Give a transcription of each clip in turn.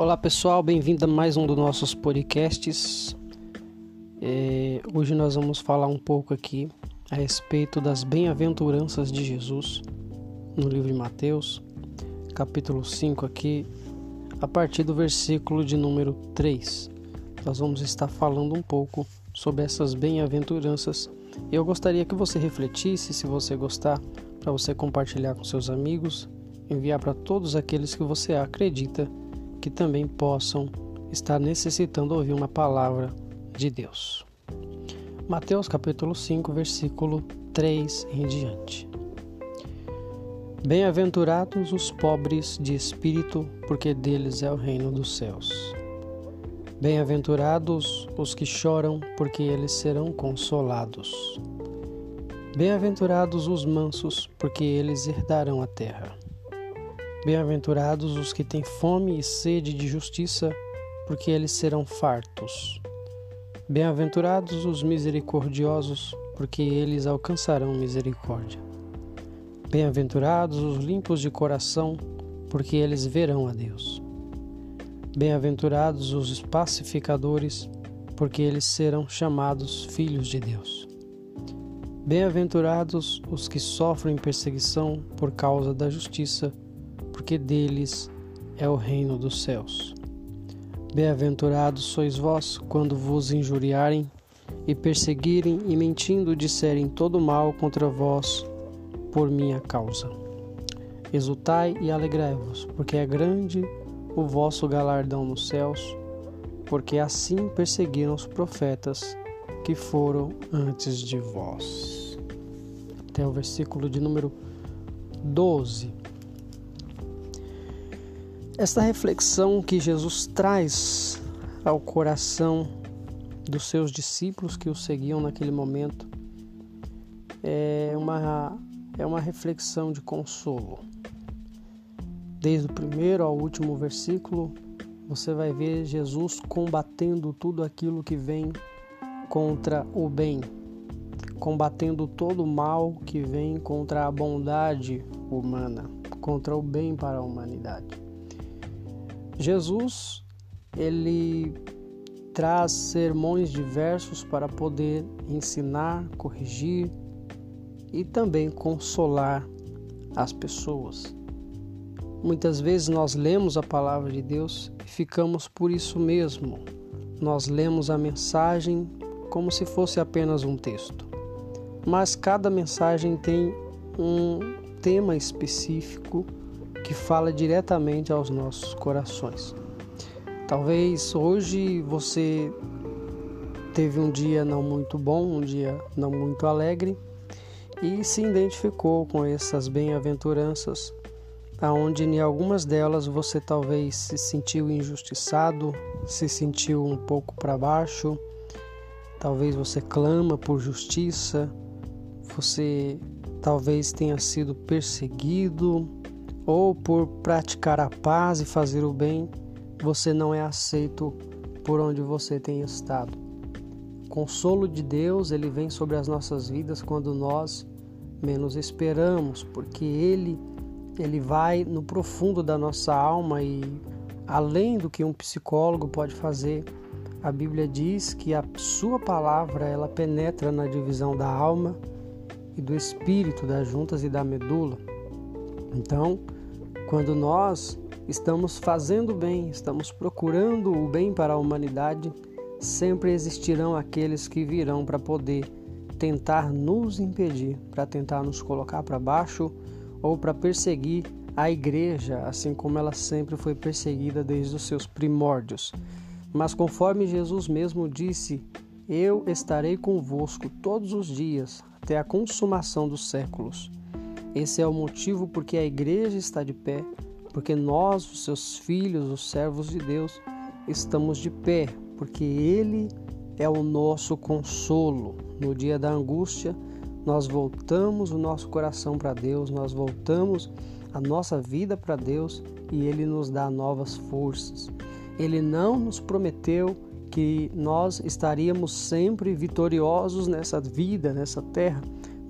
Olá pessoal, bem-vindo a mais um dos nossos podcasts. É, hoje nós vamos falar um pouco aqui a respeito das bem-aventuranças de Jesus no livro de Mateus, capítulo 5 aqui, a partir do versículo de número 3. Nós vamos estar falando um pouco sobre essas bem-aventuranças. Eu gostaria que você refletisse, se você gostar, para você compartilhar com seus amigos, enviar para todos aqueles que você acredita que também possam estar necessitando ouvir uma palavra de Deus. Mateus capítulo 5, versículo 3 em diante. Bem-aventurados os pobres de espírito, porque deles é o reino dos céus. Bem-aventurados os que choram, porque eles serão consolados. Bem-aventurados os mansos, porque eles herdarão a terra. Bem-aventurados os que têm fome e sede de justiça, porque eles serão fartos. Bem-aventurados os misericordiosos, porque eles alcançarão misericórdia. Bem-aventurados os limpos de coração, porque eles verão a Deus. Bem-aventurados os pacificadores, porque eles serão chamados filhos de Deus. Bem-aventurados os que sofrem perseguição por causa da justiça, porque deles é o reino dos céus. Bem-aventurados sois vós quando vos injuriarem e perseguirem e mentindo disserem todo mal contra vós por minha causa. Exultai e alegrai-vos, porque é grande o vosso galardão nos céus, porque assim perseguiram os profetas que foram antes de vós. Até o versículo de número 12. Esta reflexão que Jesus traz ao coração dos seus discípulos que o seguiam naquele momento é uma, é uma reflexão de consolo. Desde o primeiro ao último versículo, você vai ver Jesus combatendo tudo aquilo que vem contra o bem, combatendo todo o mal que vem contra a bondade humana, contra o bem para a humanidade. Jesus, ele traz sermões diversos para poder ensinar, corrigir e também consolar as pessoas. Muitas vezes nós lemos a palavra de Deus e ficamos por isso mesmo. Nós lemos a mensagem como se fosse apenas um texto. Mas cada mensagem tem um tema específico que fala diretamente aos nossos corações. Talvez hoje você teve um dia não muito bom, um dia não muito alegre e se identificou com essas bem-aventuranças, aonde em algumas delas você talvez se sentiu injustiçado, se sentiu um pouco para baixo, talvez você clama por justiça, você talvez tenha sido perseguido, ou por praticar a paz e fazer o bem, você não é aceito por onde você tem estado. O consolo de Deus, ele vem sobre as nossas vidas quando nós menos esperamos, porque ele ele vai no profundo da nossa alma e além do que um psicólogo pode fazer, a Bíblia diz que a sua palavra ela penetra na divisão da alma e do espírito, das juntas e da medula. Então, quando nós estamos fazendo bem, estamos procurando o bem para a humanidade, sempre existirão aqueles que virão para poder tentar nos impedir, para tentar nos colocar para baixo ou para perseguir a igreja, assim como ela sempre foi perseguida desde os seus primórdios. Mas conforme Jesus mesmo disse, eu estarei convosco todos os dias até a consumação dos séculos. Esse é o motivo porque a igreja está de pé, porque nós, os seus filhos, os servos de Deus, estamos de pé, porque Ele é o nosso consolo. No dia da angústia, nós voltamos o nosso coração para Deus, nós voltamos a nossa vida para Deus e Ele nos dá novas forças. Ele não nos prometeu que nós estaríamos sempre vitoriosos nessa vida, nessa terra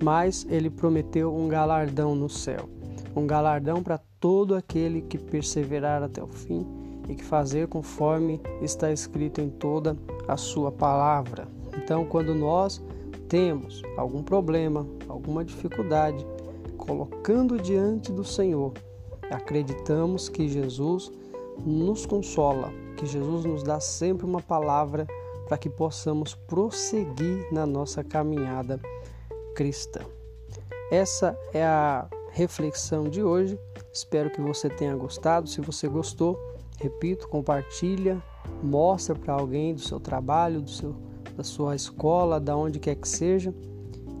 mas ele prometeu um galardão no céu, um galardão para todo aquele que perseverar até o fim e que fazer conforme está escrito em toda a sua palavra. Então, quando nós temos algum problema, alguma dificuldade, colocando diante do Senhor, acreditamos que Jesus nos consola, que Jesus nos dá sempre uma palavra para que possamos prosseguir na nossa caminhada cristã. Essa é a reflexão de hoje. Espero que você tenha gostado. Se você gostou, repito, compartilha, mostra para alguém do seu trabalho, do seu, da sua escola, da onde quer que seja,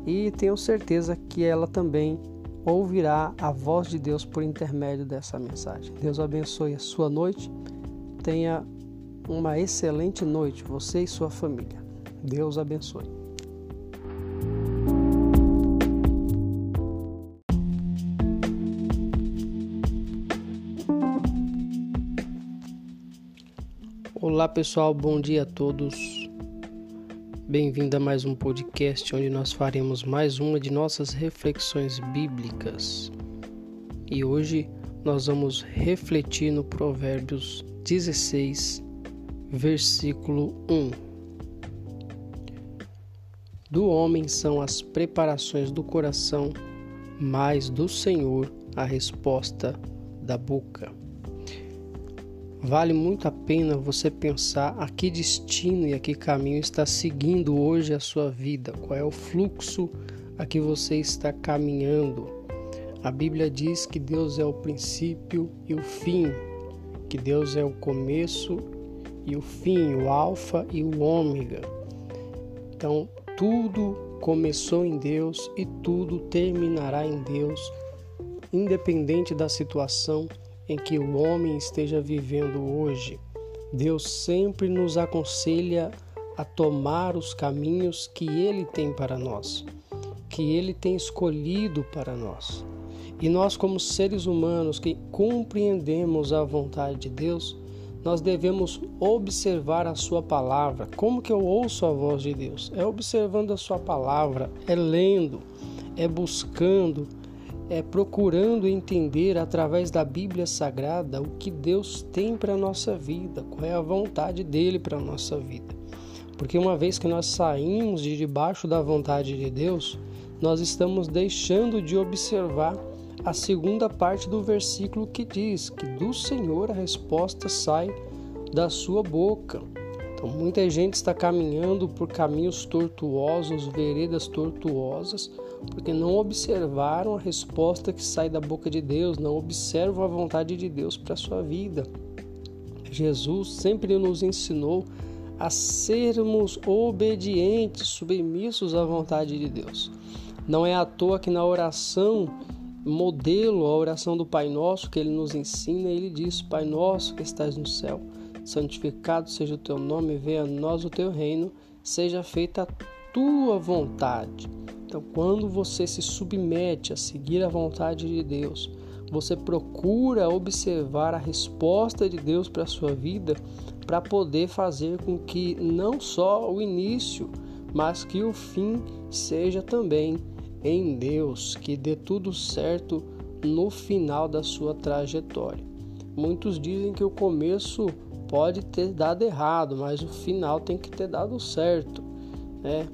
e tenho certeza que ela também ouvirá a voz de Deus por intermédio dessa mensagem. Deus abençoe a sua noite. Tenha uma excelente noite, você e sua família. Deus abençoe. Olá pessoal, bom dia a todos. Bem-vindo a mais um podcast onde nós faremos mais uma de nossas reflexões bíblicas. E hoje nós vamos refletir no Provérbios 16, versículo 1. Do homem são as preparações do coração, mas do Senhor a resposta da boca. Vale muito a pena você pensar a que destino e a que caminho está seguindo hoje a sua vida, qual é o fluxo a que você está caminhando. A Bíblia diz que Deus é o princípio e o fim, que Deus é o começo e o fim, o alfa e o ômega. Então, tudo começou em Deus e tudo terminará em Deus, independente da situação em que o homem esteja vivendo hoje, Deus sempre nos aconselha a tomar os caminhos que Ele tem para nós, que Ele tem escolhido para nós. E nós, como seres humanos que compreendemos a vontade de Deus, nós devemos observar a Sua palavra. Como que eu ouço a voz de Deus? É observando a Sua palavra, é lendo, é buscando é, procurando entender através da Bíblia Sagrada o que Deus tem para a nossa vida, qual é a vontade dele para a nossa vida. Porque uma vez que nós saímos de debaixo da vontade de Deus, nós estamos deixando de observar a segunda parte do versículo que diz que do Senhor a resposta sai da sua boca. Então, muita gente está caminhando por caminhos tortuosos, veredas tortuosas, porque não observaram a resposta que sai da boca de Deus, não observam a vontade de Deus para a sua vida. Jesus sempre nos ensinou a sermos obedientes, submissos à vontade de Deus. Não é à toa que na oração modelo, a oração do Pai Nosso que ele nos ensina, ele diz: Pai Nosso que estás no céu, santificado seja o teu nome, venha a nós o teu reino, seja feita a tua vontade. Então, quando você se submete a seguir a vontade de Deus, você procura observar a resposta de Deus para a sua vida para poder fazer com que não só o início, mas que o fim seja também em Deus, que dê tudo certo no final da sua trajetória. Muitos dizem que o começo pode ter dado errado, mas o final tem que ter dado certo, né?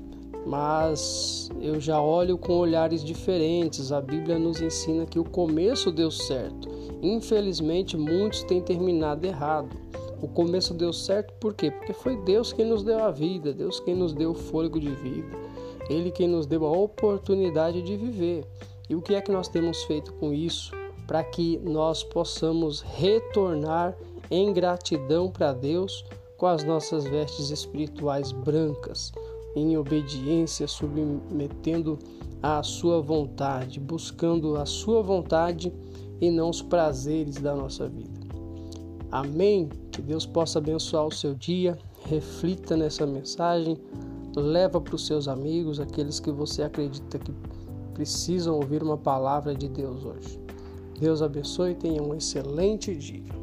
Mas eu já olho com olhares diferentes. A Bíblia nos ensina que o começo deu certo. Infelizmente, muitos têm terminado errado. O começo deu certo por quê? Porque foi Deus quem nos deu a vida, Deus quem nos deu o fôlego de vida, Ele quem nos deu a oportunidade de viver. E o que é que nós temos feito com isso? Para que nós possamos retornar em gratidão para Deus com as nossas vestes espirituais brancas, em obediência, submetendo à sua vontade, buscando a sua vontade e não os prazeres da nossa vida. Amém? Que Deus possa abençoar o seu dia. Reflita nessa mensagem, leva para os seus amigos, aqueles que você acredita que precisam ouvir uma palavra de Deus hoje. Deus abençoe e tenha um excelente dia.